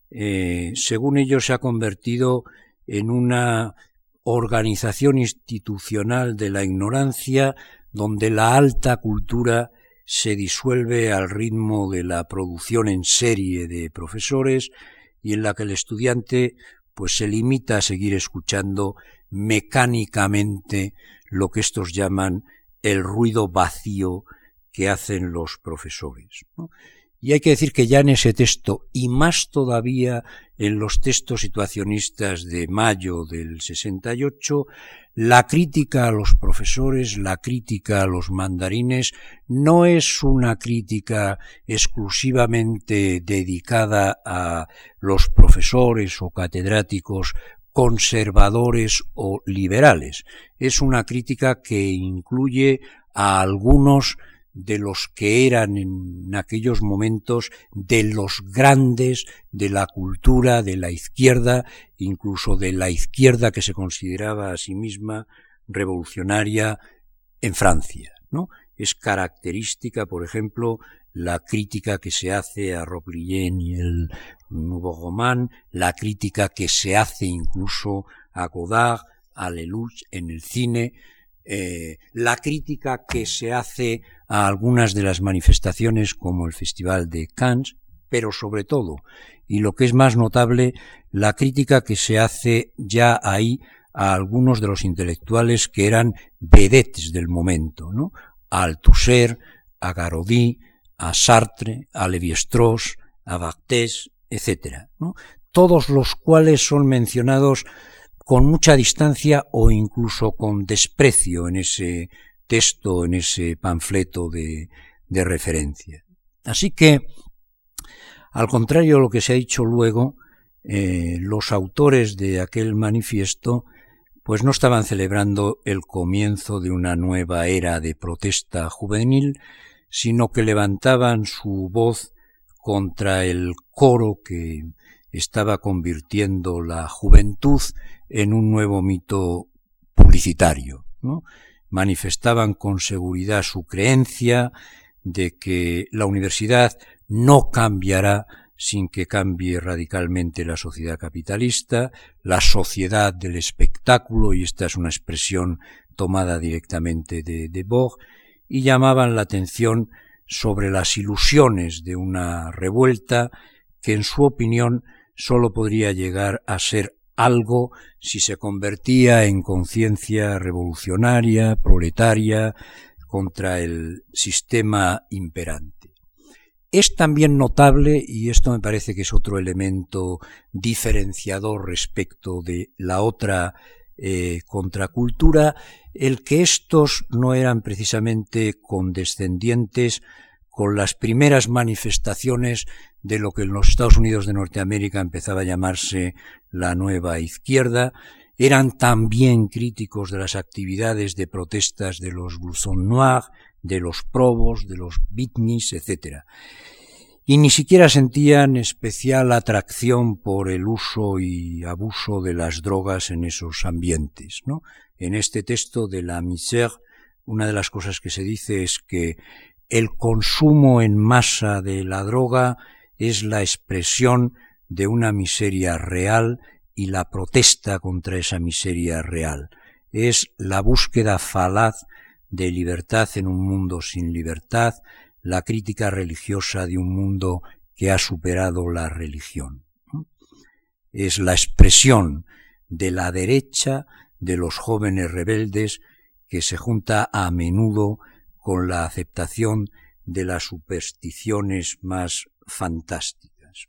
eh, según ellos, se ha convertido en una organización institucional de la ignorancia donde la alta cultura se disuelve al ritmo de la producción en serie de profesores y en la que el estudiante pues se limita a seguir escuchando mecánicamente lo que estos llaman el ruido vacío que hacen los profesores. Y hay que decir que ya en ese texto, y más todavía en los textos situacionistas de mayo del 68, la crítica a los profesores, la crítica a los mandarines, no es una crítica exclusivamente dedicada a los profesores o catedráticos conservadores o liberales. Es una crítica que incluye a algunos de los que eran en aquellos momentos de los grandes de la cultura de la izquierda, incluso de la izquierda que se consideraba a sí misma revolucionaria en Francia, ¿no? es característica, por ejemplo, la crítica que se hace a Roblien y el Nouveau Roman, la crítica que se hace incluso a Godard, a Lelouch en el cine, eh, la crítica que se hace a algunas de las manifestaciones como el Festival de Cannes, pero sobre todo, y lo que es más notable, la crítica que se hace ya ahí a algunos de los intelectuales que eran vedettes del momento, ¿no? A Althusser, a Garodi, a Sartre, a Lévi-Strauss, a Barthes, etc. Todos los cuales son mencionados con mucha distancia o incluso con desprecio en ese texto, en ese panfleto de, referencia. Así que, al contrario de lo que se ha dicho luego, eh, los autores de aquel manifiesto pues no estaban celebrando el comienzo de una nueva era de protesta juvenil, sino que levantaban su voz contra el coro que estaba convirtiendo la juventud en un nuevo mito publicitario. Manifestaban con seguridad su creencia de que la universidad no cambiará sin que cambie radicalmente la sociedad capitalista, la sociedad del espectáculo, y esta es una expresión tomada directamente de, de y llamaban la atención sobre las ilusiones de una revuelta que en su opinión sólo podría llegar a ser algo si se convertía en conciencia revolucionaria, proletaria, contra el sistema imperante. Es también notable, y esto me parece que es otro elemento diferenciador respecto de la otra eh, contracultura, el que estos no eran precisamente condescendientes con las primeras manifestaciones de lo que en los Estados Unidos de Norteamérica empezaba a llamarse la nueva izquierda, eran también críticos de las actividades de protestas de los Blouson Noirs, de los Probos, de los Bitnis, etc. Y ni siquiera sentían especial atracción por el uso y abuso de las drogas en esos ambientes. ¿no? En este texto de la Misère, una de las cosas que se dice es que el consumo en masa de la droga es la expresión de una miseria real y la protesta contra esa miseria real. Es la búsqueda falaz de libertad en un mundo sin libertad, la crítica religiosa de un mundo que ha superado la religión. Es la expresión de la derecha de los jóvenes rebeldes que se junta a menudo con la aceptación de las supersticiones más fantásticas.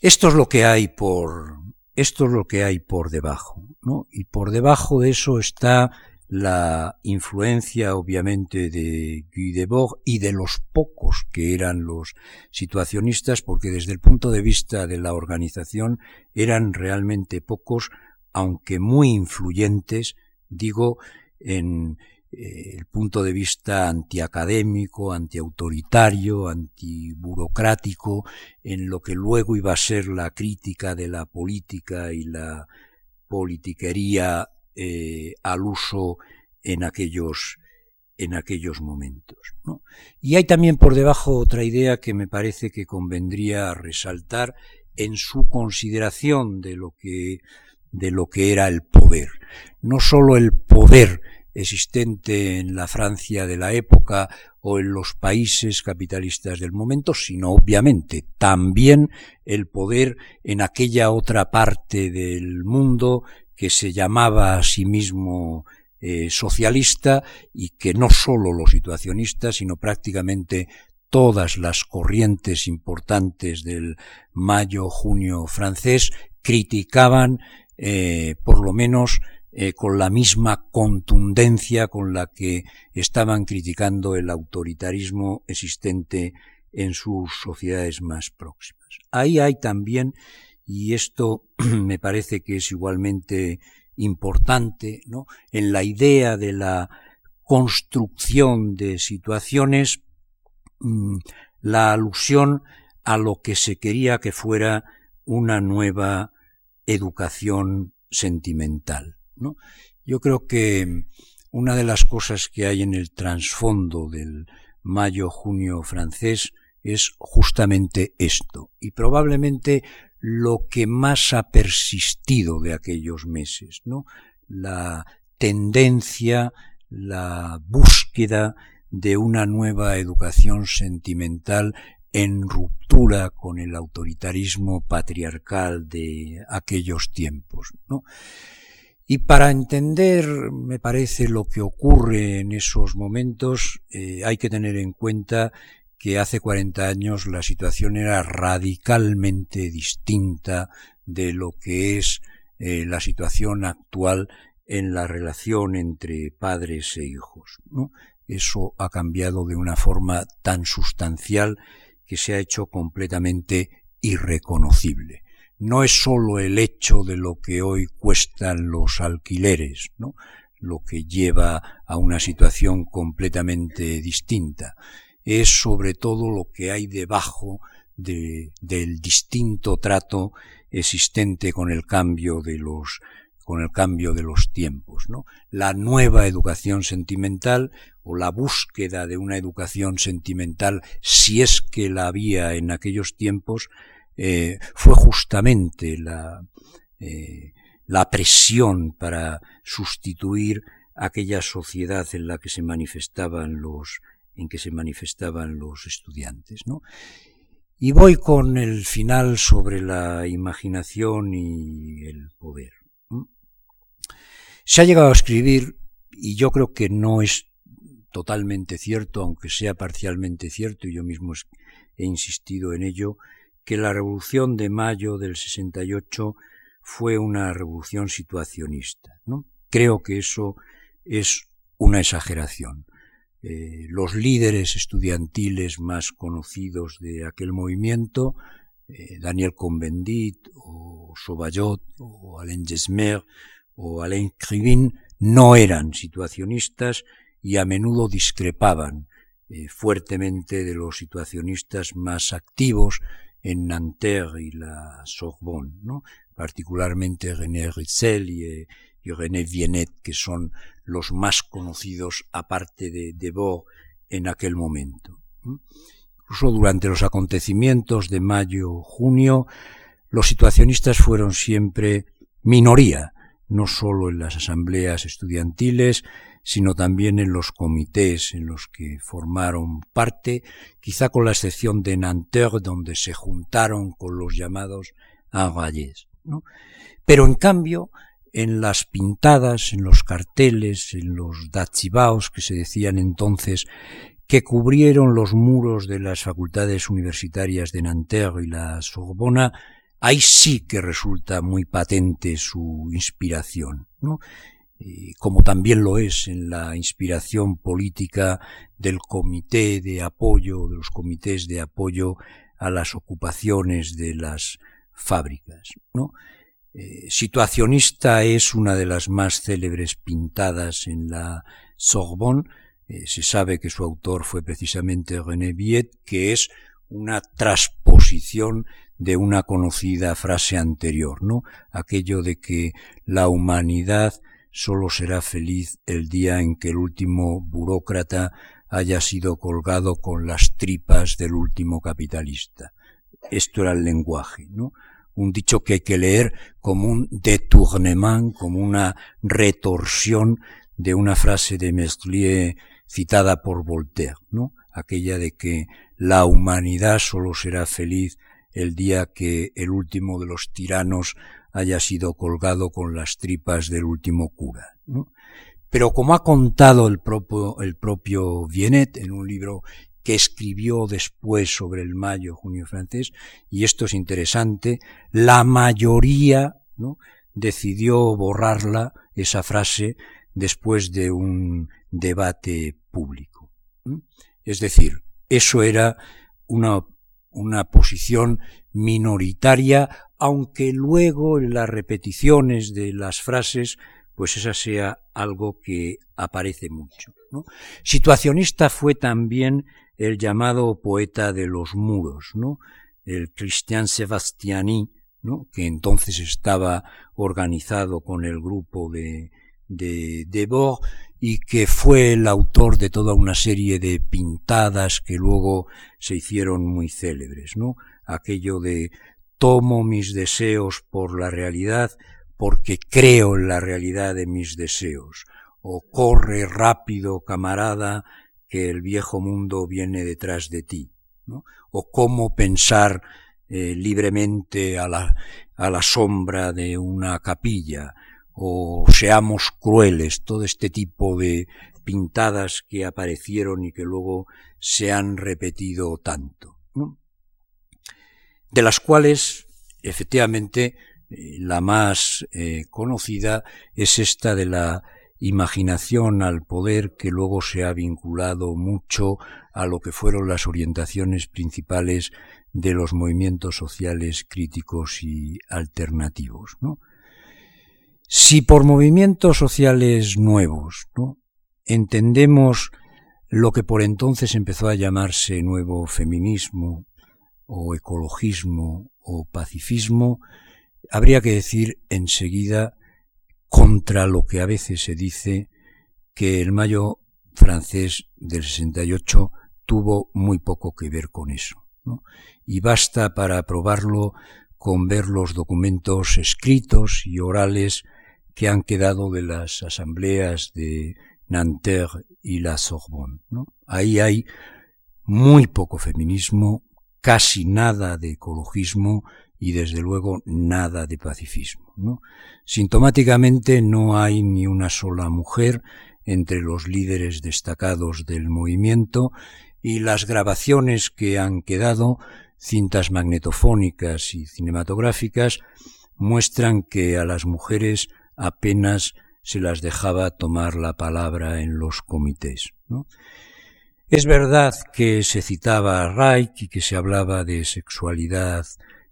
Esto es lo que hay por esto es lo que hay por debajo, ¿no? Y por debajo de eso está la influencia obviamente de Guy Debord y de los pocos que eran los situacionistas, porque desde el punto de vista de la organización eran realmente pocos, aunque muy influyentes, digo, en eh, el punto de vista antiacadémico, antiautoritario, antiburocrático, en lo que luego iba a ser la crítica de la política y la politiquería eh, al uso en aquellos, en aquellos momentos. Y hay también por debajo otra idea que me parece que convendría resaltar en su consideración de lo que, de lo que era el poder. No sólo el poder existente en la Francia de la época o en los países capitalistas del momento, sino obviamente también el poder en aquella otra parte del mundo que se llamaba a sí mismo eh, socialista y que no sólo los situacionistas, sino prácticamente todas las corrientes importantes del mayo-junio francés criticaban, eh, por lo menos eh, con la misma contundencia con la que estaban criticando el autoritarismo existente en sus sociedades más próximas. Ahí hay también y esto me parece que es igualmente importante, ¿no? En la idea de la construcción de situaciones, mm, la alusión a lo que se quería que fuera una nueva educación sentimental. ¿No? Yo creo que una de las cosas que hay en el trasfondo del mayo-junio francés es justamente esto, y probablemente lo que más ha persistido de aquellos meses, ¿no? La tendencia, la búsqueda de una nueva educación sentimental en ruptura con el autoritarismo patriarcal de aquellos tiempos, ¿no? Y para entender, me parece, lo que ocurre en esos momentos, eh, hay que tener en cuenta que hace 40 años la situación era radicalmente distinta de lo que es eh, la situación actual en la relación entre padres e hijos. Eso ha cambiado de una forma tan sustancial que se ha hecho completamente irreconocible no es sólo el hecho de lo que hoy cuestan los alquileres, ¿no? lo que lleva a una situación completamente distinta. Es sobre todo lo que hay debajo de, del distinto trato existente con el cambio de los con el cambio de los tiempos, ¿no? La nueva educación sentimental o la búsqueda de una educación sentimental, si es que la había en aquellos tiempos, eh, fue justamente la, eh, la presión para sustituir aquella sociedad en la que se manifestaban los en que se manifestaban los estudiantes, ¿no? Y voy con el final sobre la imaginación y el poder. Se ha llegado a escribir, y yo creo que no es totalmente cierto, aunque sea parcialmente cierto, y yo mismo he insistido en ello, que la revolución de mayo del 68 fue una revolución situacionista. ¿no? Creo que eso es una exageración. Eh, los líderes estudiantiles más conocidos de aquel movimiento, eh, Daniel Cohn-Bendit o Sauvaillot o Alain Gesmer o Alain Krivin, no eran situacionistas y a menudo discrepaban eh, fuertemente de los situacionistas más activos en Nanterre y la Sorbonne, ¿no? particularmente René Ritzel y, René Viennet, que son los más conocidos aparte de Debord en aquel momento. Incluso durante los acontecimientos de mayo-junio, los situacionistas fueron siempre minoría, no solo en las asambleas estudiantiles, sino también en los comités en los que formaron parte, quizá con la excepción de Nanterre, donde se juntaron con los llamados. ¿no? Pero en cambio, en las pintadas, en los carteles, en los dachibaos que se decían entonces, que cubrieron los muros de las facultades universitarias de Nanterre y la Sorbona, ahí sí que resulta muy patente su inspiración. Como también lo es en la inspiración política del comité de apoyo, de los comités de apoyo a las ocupaciones de las fábricas. ¿no? Eh, situacionista es una de las más célebres pintadas en la Sorbonne. Eh, se sabe que su autor fue precisamente René Viet, que es una transposición de una conocida frase anterior, ¿no? Aquello de que la humanidad solo será feliz el día en que el último burócrata haya sido colgado con las tripas del último capitalista. Esto era el lenguaje, ¿no? Un dicho que hay que leer como un détournement, como una retorsión de una frase de Meslier citada por Voltaire, ¿no? Aquella de que la humanidad solo será feliz el día que el último de los tiranos haya sido colgado con las tripas del último cura. Pero como ha contado el propio, el propio Viennet en un libro que escribió después sobre el mayo-junio francés, y esto es interesante, la mayoría decidió borrarla, esa frase, después de un debate público. Es decir, eso era una, una posición minoritaria, aunque luego en las repeticiones de las frases, pues esa sea algo que aparece mucho. Situacionista fue también el llamado poeta de los muros, ¿no? el Christian Sebastiani, ¿no? que entonces estaba organizado con el grupo de, de y que fue el autor de toda una serie de pintadas que luego se hicieron muy célebres, ¿no? Aquello de tomo mis deseos por la realidad porque creo en la realidad de mis deseos, o corre rápido, camarada, que el viejo mundo viene detrás de ti, o cómo pensar eh, libremente a la, a la sombra de una capilla, o seamos crueles, todo este tipo de pintadas que aparecieron y que luego se han repetido tanto, de las cuales efectivamente eh, la más eh, conocida es esta de la imaginación al poder que luego se ha vinculado mucho a lo que fueron las orientaciones principales de los movimientos sociales críticos y alternativos. ¿no? Si por movimientos sociales nuevos entendemos lo que por entonces empezó a llamarse nuevo feminismo o ecologismo o pacifismo, habría que decir enseguida contra lo que a veces se dice que el mayo francés del 68 tuvo muy poco que ver con eso. Y basta para probarlo con ver los documentos escritos y orales que han quedado de las asambleas de Nanterre y la Sorbonne. Ahí hay muy poco feminismo, casi nada de ecologismo y desde luego nada de pacifismo. Sintomáticamente no hay ni una sola mujer entre los líderes destacados del movimiento y las grabaciones que han quedado, cintas magnetofónicas y cinematográficas, muestran que a las mujeres apenas se las dejaba tomar la palabra en los comités. Es verdad que se citaba a Reich y que se hablaba de sexualidad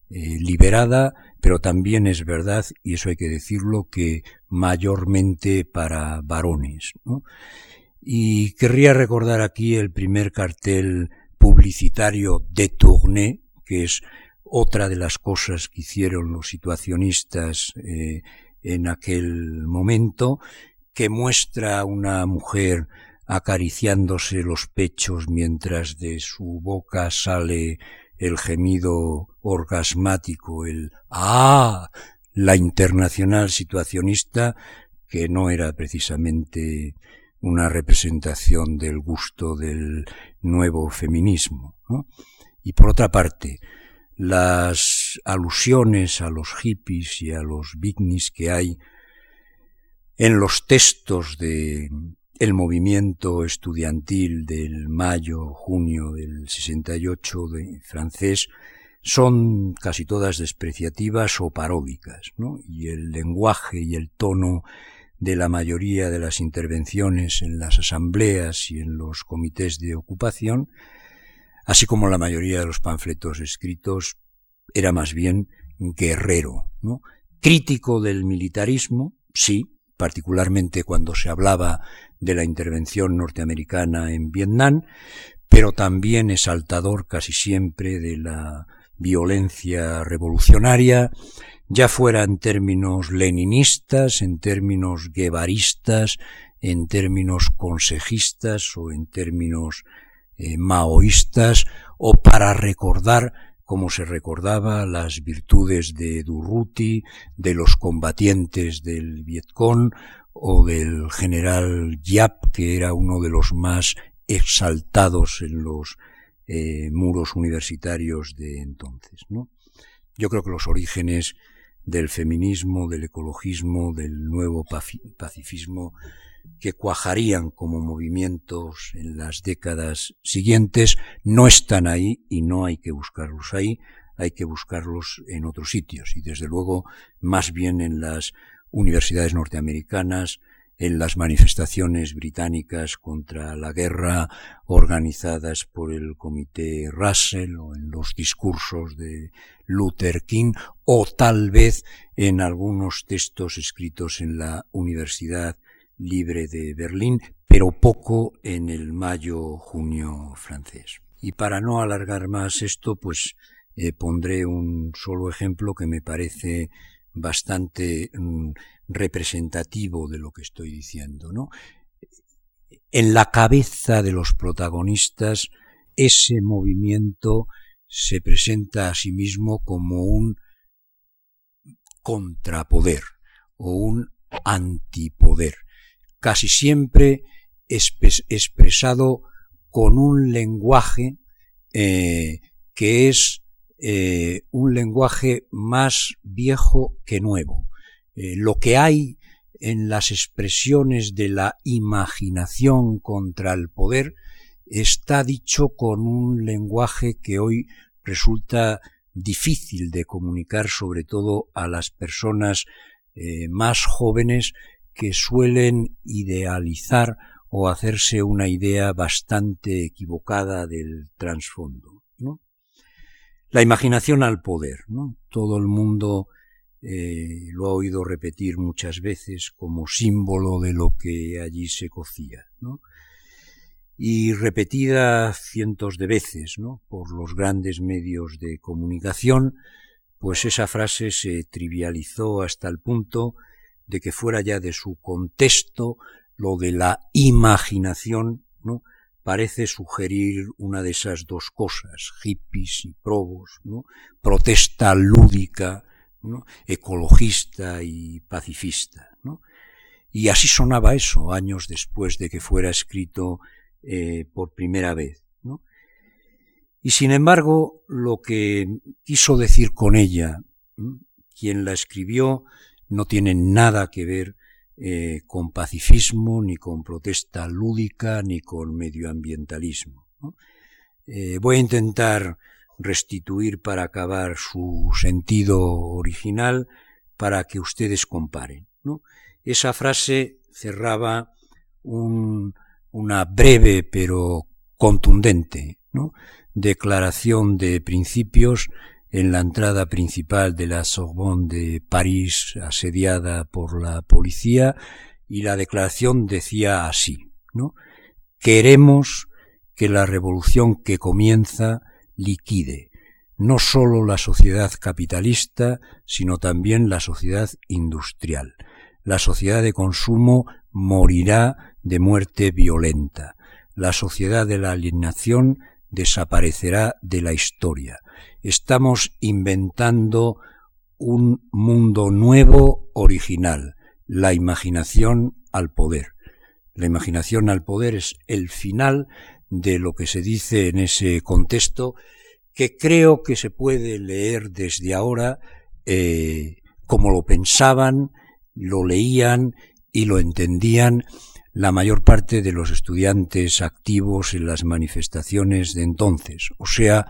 eh, liberada, pero también es verdad, y eso hay que decirlo, que mayormente para varones. Y querría recordar aquí el primer cartel publicitario de Tournai, que es otra de las cosas que hicieron los situacionistas eh, en aquel momento, que muestra a una mujer acariciándose los pechos mientras de su boca sale el gemido orgasmático, el ¡ah! la internacional situacionista, que no era precisamente una representación del gusto del nuevo feminismo. Y por otra parte, las alusiones a los hippies y a los beatniks que hay en los textos de el movimiento estudiantil del mayo, junio del 68 de francés son casi todas despreciativas o paródicas, ¿no? Y el lenguaje y el tono de la mayoría de las intervenciones en las asambleas y en los comités de ocupación así como la mayoría de los panfletos escritos, era más bien guerrero, ¿no? Crítico del militarismo, sí, particularmente cuando se hablaba de la intervención norteamericana en Vietnam, pero también exaltador casi siempre de la violencia revolucionaria, ya fuera en términos leninistas, en términos guevaristas, en términos consejistas o en términos eh, maoístas o para recordar como se recordaba las virtudes de Durruti, de los combatientes del Vietcong o del general Yap, que era uno de los más exaltados en los eh, muros universitarios de entonces. Yo creo que los orígenes del feminismo, del ecologismo, del nuevo pacifismo que cuajarían como movimientos en las décadas siguientes no están ahí y no hay que buscarlos ahí, hay que buscarlos en otros sitios y desde luego más bien en las universidades norteamericanas, en las manifestaciones británicas contra la guerra organizadas por el Comité Russell o en los discursos de Luther King o tal vez en algunos textos escritos en la Universidad libre de Berlín, pero poco en el mayo-junio francés. Y para no alargar más esto, pues eh, pondré un solo ejemplo que me parece bastante mm, representativo de lo que estoy diciendo, ¿no? en la cabeza de los protagonistas ese movimiento se presenta a sí mismo como un contrapoder o un antipoder, casi siempre expresado con un lenguaje eh, que es eh, un lenguaje más viejo que nuevo. Eh, lo que hay en las expresiones de la imaginación contra el poder está dicho con un lenguaje que hoy resulta difícil de comunicar sobre todo a las personas más jóvenes que suelen idealizar o hacerse una idea bastante equivocada del trasfondo. La imaginación al poder. ¿no? Todo el mundo eh, lo ha oído repetir muchas veces como símbolo de lo que allí se cocía. ¿no? y repetida cientos de veces ¿no? por los grandes medios de comunicación, pues esa frase se trivializó hasta el punto de que fuera ya de su contexto lo de la imaginación, ¿no? parece sugerir una de esas dos cosas, hippies y probos, ¿no? protesta lúdica, ¿no? ecologista y pacifista. ¿no? Y así sonaba eso años después de que fuera escrito eh, por primera vez. ¿no? Y sin embargo, lo que quiso decir con ella, quien la escribió, no tiene nada que ver eh, con pacifismo, ni con protesta lúdica, ni con medioambientalismo. Eh, voy a intentar restituir para acabar su sentido original para que ustedes comparen. Esa frase cerraba un, una breve pero contundente declaración de principios en la entrada principal de la Sorbonne de París asediada por la policía y la declaración decía así, ¿no? Queremos que la revolución que comienza liquide no sólo la sociedad capitalista, sino también la sociedad industrial. La sociedad de consumo morirá de muerte violenta. La sociedad de la alienación desaparecerá de la historia. Estamos inventando un mundo nuevo, original, la imaginación al poder. La imaginación al poder es el final de lo que se dice en ese contexto que creo que se puede leer desde ahora eh, como lo pensaban, lo leían y lo entendían la mayor parte de los estudiantes activos en las manifestaciones de entonces, o sea,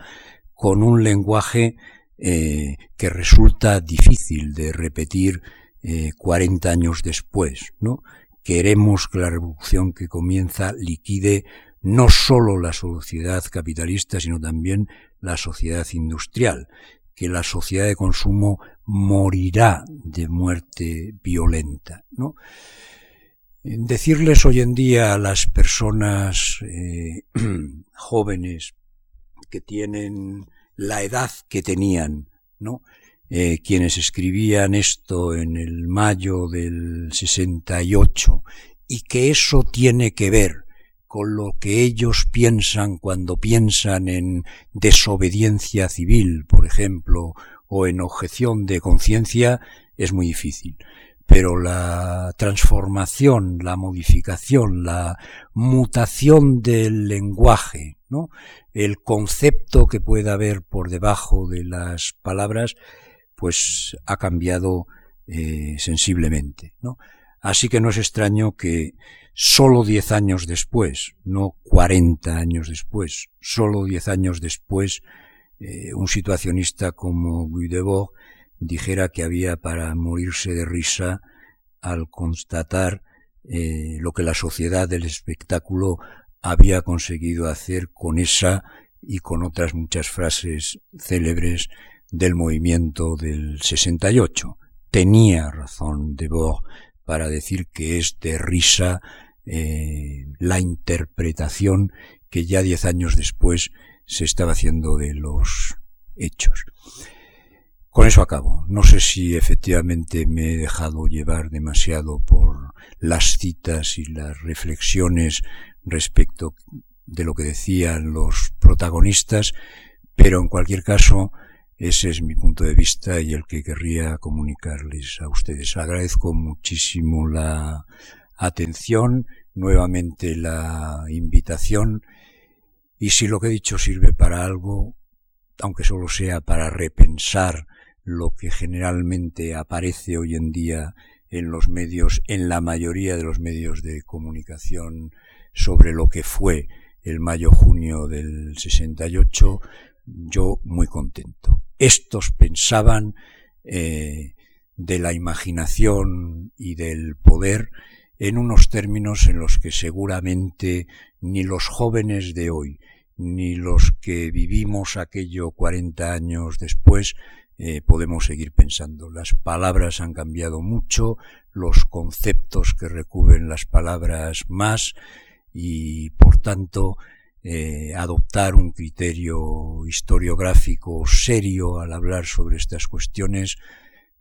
con un lenguaje eh, que resulta difícil de repetir eh, cuarenta años después, ¿no? Queremos que la revolución que comienza liquide no sólo la sociedad capitalista, sino también la sociedad industrial, que la sociedad de consumo morirá de muerte violenta, ¿no? Decirles hoy en día a las personas eh, jóvenes que tienen la edad que tenían, ¿no? Eh, quienes escribían esto en el mayo del 68 y que eso tiene que ver con lo que ellos piensan cuando piensan en desobediencia civil, por ejemplo, o en objeción de conciencia, es muy difícil pero la transformación, la modificación, la mutación del lenguaje, ¿no? el concepto que pueda haber por debajo de las palabras, pues ha cambiado eh, sensiblemente. ¿no? Así que no es extraño que solo diez años después, no cuarenta años después, solo diez años después, eh, un situacionista como Guy Debord dijera que había para morirse de risa al constatar eh, lo que la sociedad del espectáculo había conseguido hacer con esa y con otras muchas frases célebres del movimiento del 68. Tenía razón Debord para decir que es de risa eh, la interpretación que ya diez años después se estaba haciendo de los hechos. Con eso acabo. No sé si efectivamente me he dejado llevar demasiado por las citas y las reflexiones respecto de lo que decían los protagonistas, pero en cualquier caso, ese es mi punto de vista y el que querría comunicarles a ustedes. Agradezco muchísimo la atención, nuevamente la invitación, y si lo que he dicho sirve para algo, aunque solo sea para repensar lo que generalmente aparece hoy en día en los medios, en la mayoría de los medios de comunicación sobre lo que fue el mayo-junio del 68, yo muy contento. Estos pensaban eh, de la imaginación y del poder en unos términos en los que seguramente ni los jóvenes de hoy, ni los que vivimos aquello 40 años después, eh, podemos seguir pensando. Las palabras han cambiado mucho, los conceptos que recubren las palabras más, y por tanto eh, adoptar un criterio historiográfico serio al hablar sobre estas cuestiones,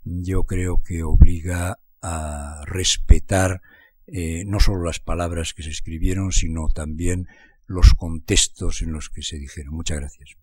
yo creo que obliga a respetar eh, no solo las palabras que se escribieron, sino también los contextos en los que se dijeron. Muchas gracias.